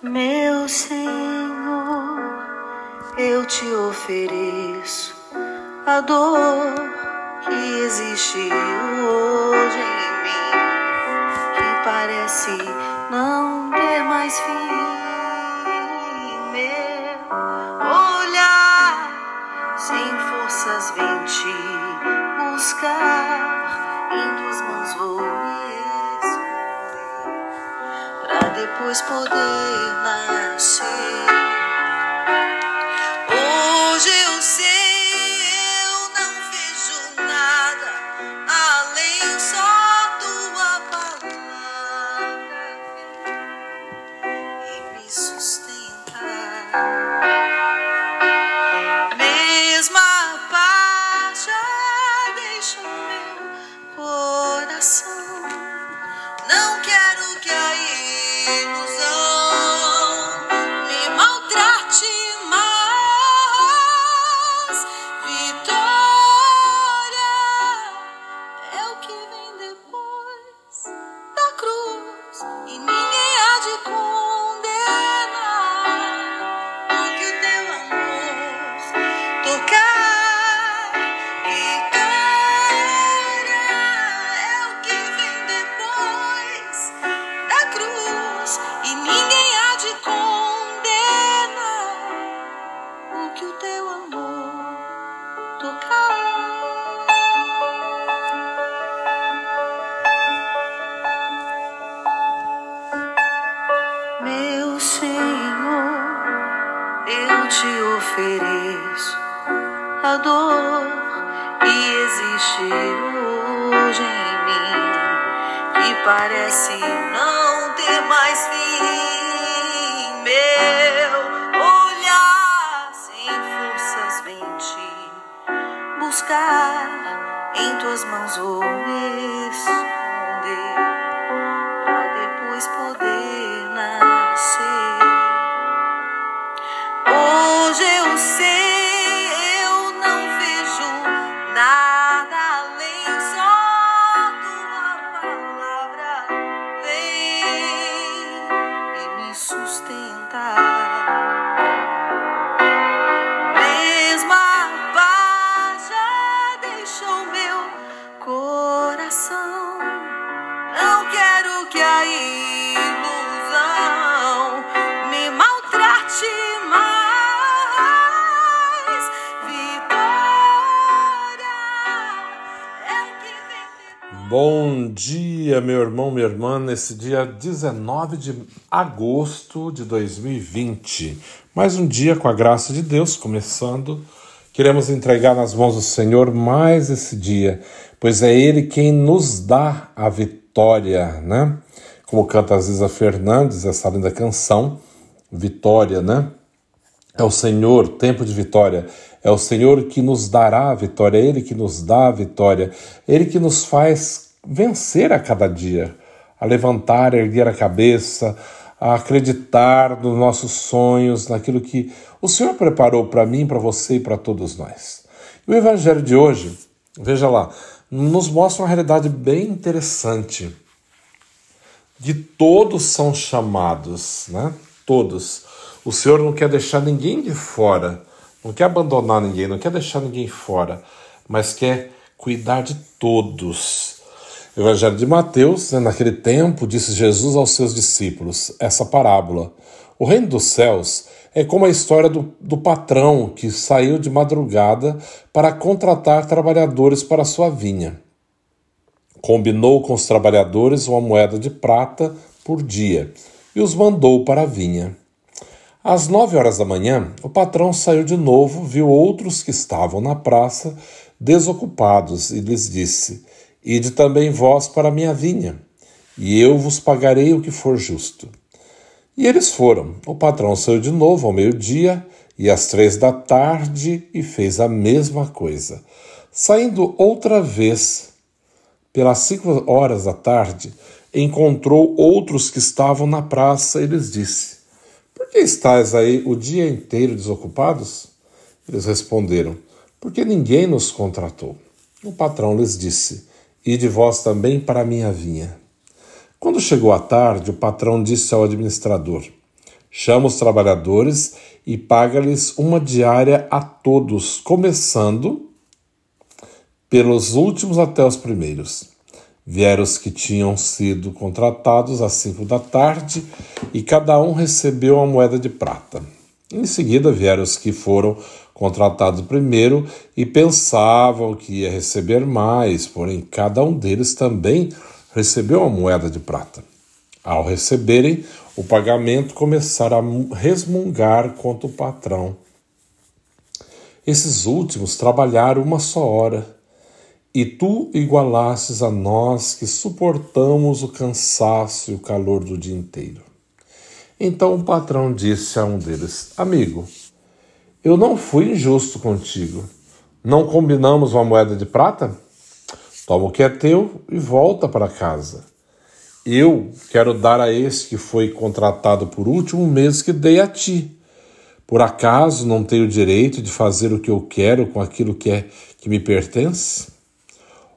Meu Senhor, eu te ofereço a dor que existe hoje em mim, que parece não ter mais fim. Meu olhar sem forças vem te buscar, em tuas mãos vou me depois poder nascer. Tuas mãos vou dia, meu irmão, minha irmã, nesse dia 19 de agosto de 2020. Mais um dia com a graça de Deus começando. Queremos entregar nas mãos do Senhor mais esse dia, pois é Ele quem nos dá a vitória, né? Como canta a Ziza Fernandes, essa linda canção, Vitória, né? É o Senhor, tempo de vitória. É o Senhor que nos dará a vitória, é Ele que nos dá a vitória, é Ele que nos faz vencer a cada dia, a levantar, erguer a cabeça, a acreditar nos nossos sonhos, naquilo que o Senhor preparou para mim, para você e para todos nós. E o Evangelho de hoje, veja lá, nos mostra uma realidade bem interessante. De todos são chamados, né? Todos. O Senhor não quer deixar ninguém de fora, não quer abandonar ninguém, não quer deixar ninguém fora, mas quer cuidar de todos. Evangelho de Mateus, né, naquele tempo, disse Jesus aos seus discípulos essa parábola. O reino dos céus é como a história do, do patrão que saiu de madrugada para contratar trabalhadores para sua vinha. Combinou com os trabalhadores uma moeda de prata por dia e os mandou para a vinha. Às nove horas da manhã, o patrão saiu de novo, viu outros que estavam na praça desocupados e lhes disse: Ide também vós para a minha vinha, e eu vos pagarei o que for justo. E eles foram. O patrão saiu de novo ao meio-dia e às três da tarde e fez a mesma coisa. Saindo outra vez, pelas cinco horas da tarde, encontrou outros que estavam na praça e lhes disse: Por que estáis aí o dia inteiro desocupados? Eles responderam: Porque ninguém nos contratou. O patrão lhes disse: Ide vós também para a minha vinha. Quando chegou a tarde, o patrão disse ao administrador: chama os trabalhadores e paga-lhes uma diária a todos, começando pelos últimos até os primeiros. Vieram os que tinham sido contratados às cinco da tarde e cada um recebeu uma moeda de prata. Em seguida vieram os que foram contratados primeiro e pensavam que ia receber mais, porém cada um deles também recebeu uma moeda de prata. Ao receberem o pagamento, começaram a resmungar contra o patrão. Esses últimos trabalharam uma só hora, e tu igualastes a nós que suportamos o cansaço e o calor do dia inteiro. Então o patrão disse a um deles: Amigo, eu não fui injusto contigo. Não combinamos uma moeda de prata? Toma o que é teu e volta para casa. Eu quero dar a esse que foi contratado por último o mesmo que dei a ti. Por acaso não tenho direito de fazer o que eu quero com aquilo que é que me pertence?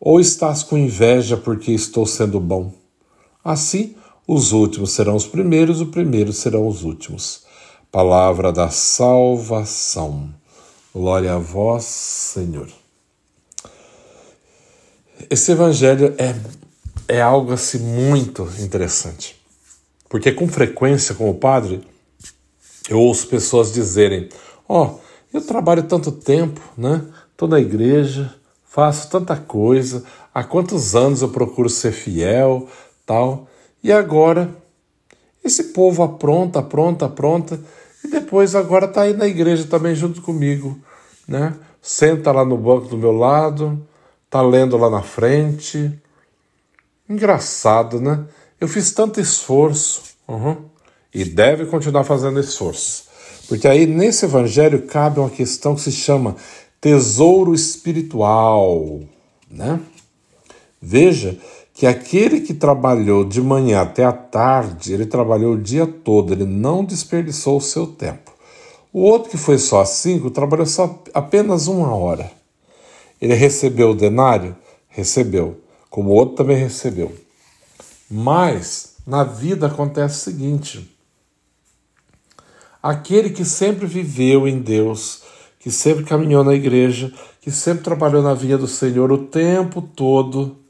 Ou estás com inveja porque estou sendo bom? Assim, os últimos serão os primeiros, os primeiros serão os últimos. Palavra da salvação. Glória a vós, Senhor. Esse evangelho é, é algo assim muito interessante. Porque com frequência, como padre, eu ouço pessoas dizerem: Ó, oh, eu trabalho tanto tempo, né? Estou na igreja, faço tanta coisa, há quantos anos eu procuro ser fiel, tal. E agora, esse povo apronta, apronta, apronta, e depois agora está aí na igreja também junto comigo, né? Senta lá no banco do meu lado, tá lendo lá na frente. Engraçado, né? Eu fiz tanto esforço, uhum, e deve continuar fazendo esforço. Porque aí nesse evangelho cabe uma questão que se chama tesouro espiritual, né? Veja que aquele que trabalhou de manhã até a tarde, ele trabalhou o dia todo, ele não desperdiçou o seu tempo. O outro que foi só às cinco trabalhou só apenas uma hora. Ele recebeu o denário? Recebeu. Como o outro também recebeu. Mas na vida acontece o seguinte: aquele que sempre viveu em Deus, que sempre caminhou na igreja, que sempre trabalhou na vinha do Senhor o tempo todo,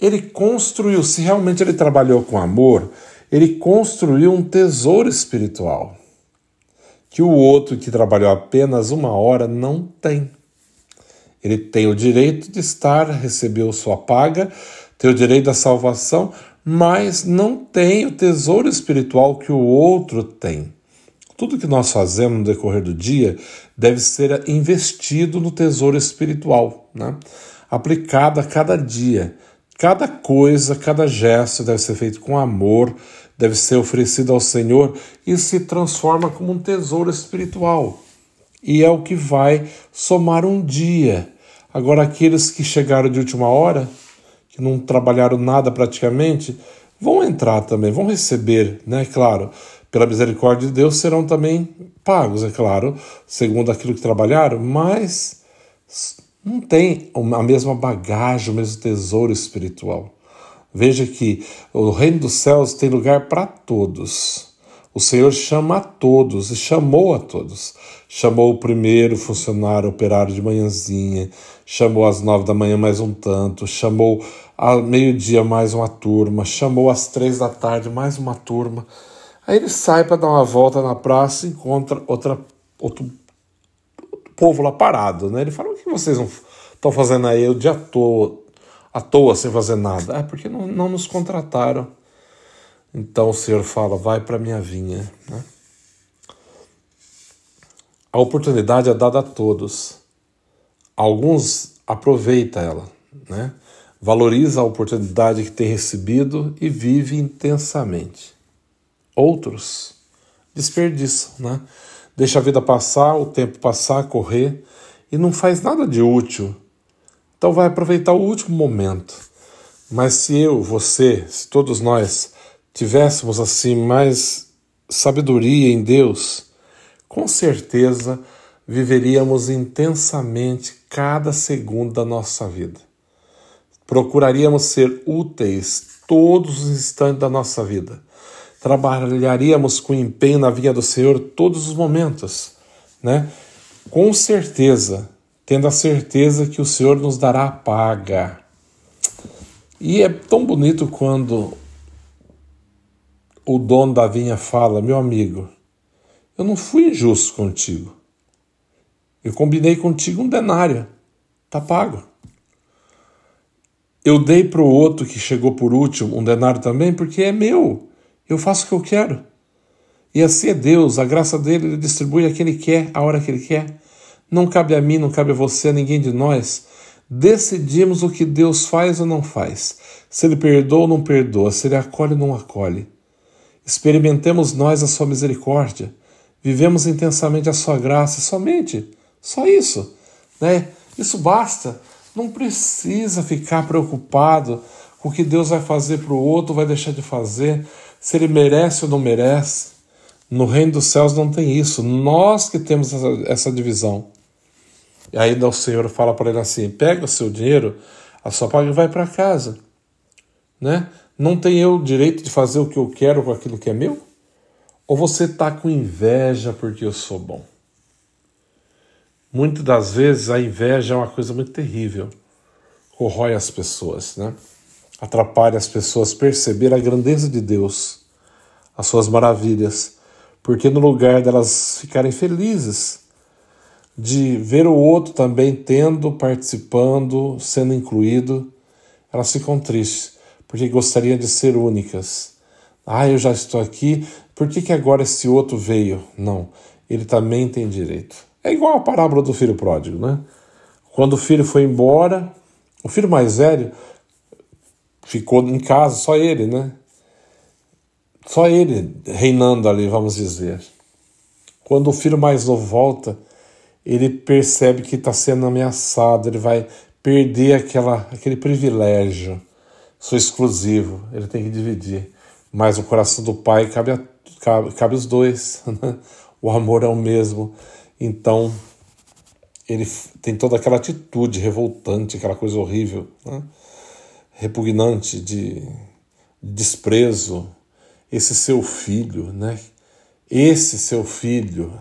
ele construiu, se realmente ele trabalhou com amor, ele construiu um tesouro espiritual que o outro que trabalhou apenas uma hora não tem. Ele tem o direito de estar, recebeu sua paga, tem o direito da salvação, mas não tem o tesouro espiritual que o outro tem. Tudo que nós fazemos no decorrer do dia deve ser investido no tesouro espiritual, né? aplicado a cada dia. Cada coisa, cada gesto deve ser feito com amor, deve ser oferecido ao Senhor e se transforma como um tesouro espiritual. E é o que vai somar um dia. Agora, aqueles que chegaram de última hora, que não trabalharam nada praticamente, vão entrar também, vão receber, né? Claro, pela misericórdia de Deus, serão também pagos, é claro, segundo aquilo que trabalharam, mas não tem a mesma bagagem, o mesmo tesouro espiritual. Veja que o reino dos céus tem lugar para todos. O Senhor chama a todos e chamou a todos. Chamou o primeiro funcionário operário de manhãzinha, chamou às nove da manhã mais um tanto, chamou ao meio-dia mais uma turma, chamou às três da tarde mais uma turma. Aí ele sai para dar uma volta na praça e encontra outra, outro povo lá parado, né? Ele fala: o que vocês estão fazendo aí o dia todo, à toa, sem fazer nada? É porque não, não nos contrataram. Então o Senhor fala: vai para minha vinha. Né? A oportunidade é dada a todos. Alguns aproveita ela, né? valoriza a oportunidade que tem recebido e vive intensamente. Outros desperdiçam, né? Deixa a vida passar, o tempo passar, correr e não faz nada de útil. Então vai aproveitar o último momento. Mas se eu, você, se todos nós tivéssemos assim mais sabedoria em Deus, com certeza viveríamos intensamente cada segundo da nossa vida. Procuraríamos ser úteis todos os instantes da nossa vida trabalharíamos com empenho na vinha do Senhor todos os momentos, né? Com certeza, tendo a certeza que o Senhor nos dará a paga. E é tão bonito quando o dono da vinha fala: Meu amigo, eu não fui injusto contigo. Eu combinei contigo um denário, tá pago. Eu dei para o outro que chegou por último um denário também, porque é meu. Eu faço o que eu quero. E assim é Deus, a graça dele, ele distribui a quem ele quer, a hora que ele quer. Não cabe a mim, não cabe a você, a ninguém de nós. Decidimos o que Deus faz ou não faz. Se ele perdoa ou não perdoa, se ele acolhe ou não acolhe. Experimentemos nós a sua misericórdia. Vivemos intensamente a sua graça, somente. Só isso. Né? Isso basta. Não precisa ficar preocupado com o que Deus vai fazer para o outro, vai deixar de fazer, se ele merece ou não merece. No reino dos céus não tem isso. Nós que temos essa, essa divisão. E ainda o Senhor fala para ele assim: pega o seu dinheiro, a sua paga e vai para casa. Né? Não tem eu o direito de fazer o que eu quero com aquilo que é meu? Ou você está com inveja porque eu sou bom? Muitas das vezes a inveja é uma coisa muito terrível, corrói as pessoas, né? Atrapalha as pessoas perceber a grandeza de Deus, as suas maravilhas, porque no lugar delas ficarem felizes de ver o outro também tendo, participando, sendo incluído, elas ficam tristes, porque gostariam de ser únicas. Ah, eu já estou aqui, por que, que agora esse outro veio? Não, ele também tem direito. É igual a parábola do filho pródigo, né? Quando o filho foi embora, o filho mais velho ficou em casa, só ele, né? Só ele reinando ali, vamos dizer. Quando o filho mais novo volta, ele percebe que está sendo ameaçado, ele vai perder aquela, aquele privilégio. Sou exclusivo, ele tem que dividir. Mas o coração do pai cabe, a, cabe, cabe os dois. Né? O amor é o mesmo. Então, ele tem toda aquela atitude revoltante, aquela coisa horrível, né? Repugnante de desprezo. Esse seu filho, né? Esse seu filho,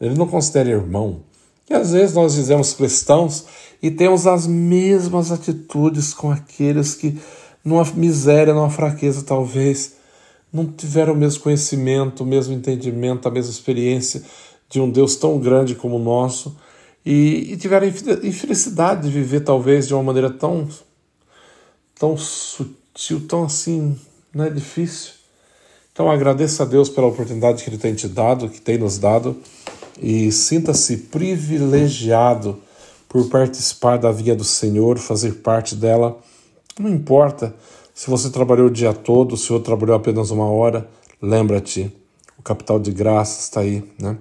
ele não considera irmão. E às vezes nós dizemos cristãos e temos as mesmas atitudes com aqueles que, numa miséria, numa fraqueza, talvez, não tiveram o mesmo conhecimento, o mesmo entendimento, a mesma experiência de um Deus tão grande como o nosso e, e tiveram infelicidade de viver talvez de uma maneira tão tão sutil, tão assim, né, difícil. Então agradeça a Deus pela oportunidade que Ele tem te dado, que tem nos dado, e sinta-se privilegiado por participar da via do Senhor, fazer parte dela. Não importa se você trabalhou o dia todo, se você trabalhou apenas uma hora, lembra-te, o capital de graça está aí, né?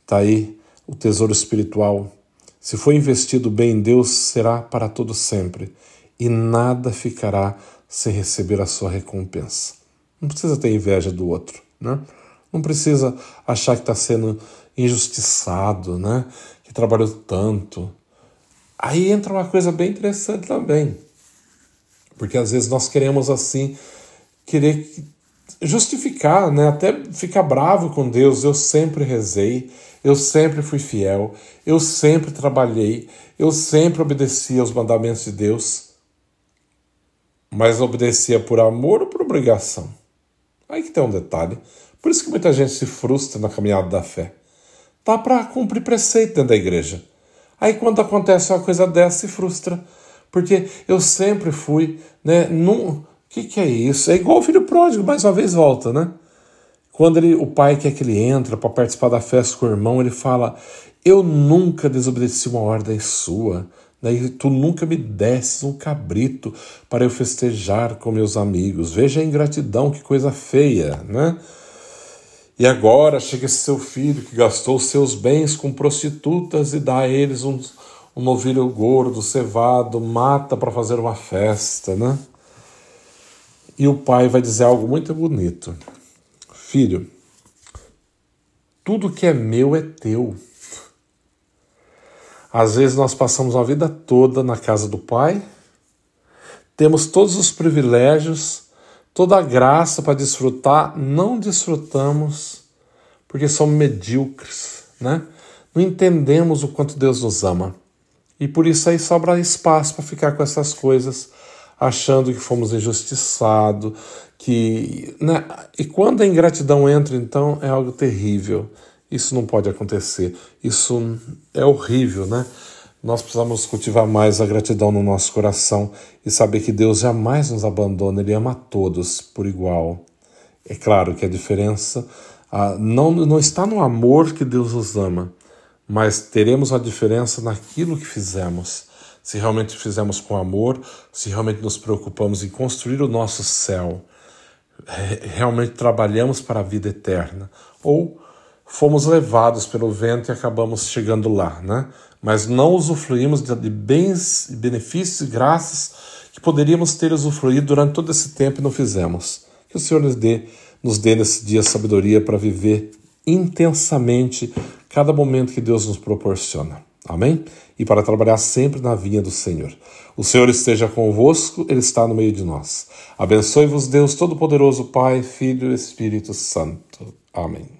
Está aí o tesouro espiritual. Se for investido bem em Deus, será para todo sempre, e nada ficará sem receber a sua recompensa. Não precisa ter inveja do outro, né? Não precisa achar que está sendo injustiçado, né? Que trabalhou tanto. Aí entra uma coisa bem interessante também, porque às vezes nós queremos assim querer justificar, né? Até ficar bravo com Deus. Eu sempre rezei, eu sempre fui fiel, eu sempre trabalhei, eu sempre obedeci aos mandamentos de Deus. Mas obedecia por amor ou por obrigação? Aí que tem um detalhe. Por isso que muita gente se frustra na caminhada da fé. Tá para cumprir preceito dentro da igreja. Aí quando acontece uma coisa dessa, se frustra. Porque eu sempre fui, né? Num, o que, que é isso? É igual o filho pródigo, mais uma vez volta, né? Quando ele, o pai quer que ele entra para participar da festa com o irmão, ele fala: Eu nunca desobedeci uma ordem sua. Né? Tu nunca me desses um cabrito para eu festejar com meus amigos. Veja a ingratidão, que coisa feia, né? E agora chega esse seu filho que gastou seus bens com prostitutas e dá a eles um, um novilho gordo, cevado, mata para fazer uma festa, né? E o pai vai dizer algo muito bonito. Filho, tudo que é meu é teu. Às vezes nós passamos a vida toda na casa do Pai, temos todos os privilégios, toda a graça para desfrutar, não desfrutamos porque somos medíocres, né? Não entendemos o quanto Deus nos ama. E por isso aí sobra espaço para ficar com essas coisas, achando que fomos injustiçados, que, né? E quando a ingratidão entra, então é algo terrível. Isso não pode acontecer. Isso é horrível, né? Nós precisamos cultivar mais a gratidão no nosso coração e saber que Deus jamais nos abandona, Ele ama a todos por igual. É claro que a diferença ah, não, não está no amor que Deus nos ama, mas teremos a diferença naquilo que fizemos. Se realmente fizemos com amor, se realmente nos preocupamos em construir o nosso céu, realmente trabalhamos para a vida eterna, ou fomos levados pelo vento e acabamos chegando lá, né? Mas não usufruímos de bens, benefícios e graças que poderíamos ter usufruído durante todo esse tempo e não fizemos. Que o Senhor nos dê, nos dê nesse dia sabedoria para viver intensamente cada momento que Deus nos proporciona. Amém? E para trabalhar sempre na vinha do Senhor. O Senhor esteja convosco, Ele está no meio de nós. Abençoe-vos, Deus Todo-Poderoso, Pai, Filho e Espírito Santo. Amém.